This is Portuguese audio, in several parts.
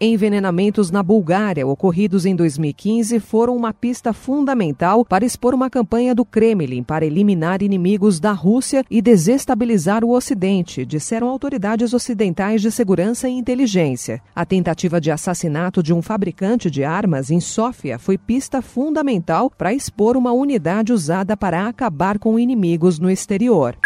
Envenenamentos na Bulgária, ocorridos em 2015, foram uma pista fundamental para expor uma campanha do Kremlin para eliminar inimigos da Rússia e desestabilizar o Ocidente, disseram autoridades ocidentais de segurança e inteligência. A tentativa de assassinato de um fabricante de armas em Sófia foi pista fundamental para expor uma unidade usada para acabar com inimigos no exterior.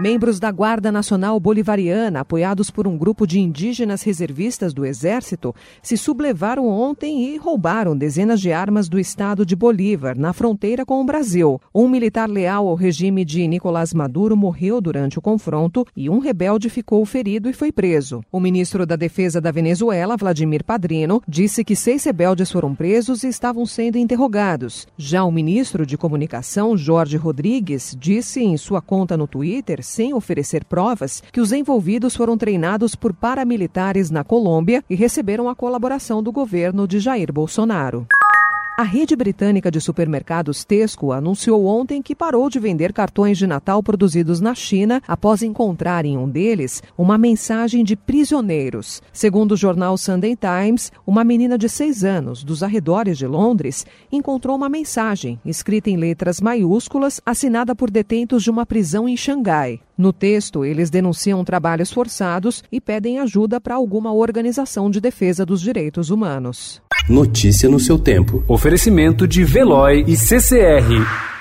Membros da Guarda Nacional Bolivariana, apoiados por um grupo de indígenas reservistas do Exército, se sublevaram ontem e roubaram dezenas de armas do estado de Bolívar, na fronteira com o Brasil. Um militar leal ao regime de Nicolás Maduro morreu durante o confronto e um rebelde ficou ferido e foi preso. O ministro da Defesa da Venezuela, Vladimir Padrino, disse que seis rebeldes foram presos e estavam sendo interrogados. Já o ministro de Comunicação, Jorge Rodrigues, disse em sua conta no Twitter sem oferecer provas, que os envolvidos foram treinados por paramilitares na Colômbia e receberam a colaboração do governo de Jair Bolsonaro. A rede britânica de supermercados Tesco anunciou ontem que parou de vender cartões de Natal produzidos na China após encontrar em um deles uma mensagem de prisioneiros. Segundo o jornal Sunday Times, uma menina de seis anos, dos arredores de Londres, encontrou uma mensagem, escrita em letras maiúsculas, assinada por detentos de uma prisão em Xangai. No texto, eles denunciam trabalhos forçados e pedem ajuda para alguma organização de defesa dos direitos humanos. Notícia no seu tempo. Oferecimento de Veloy e CCR.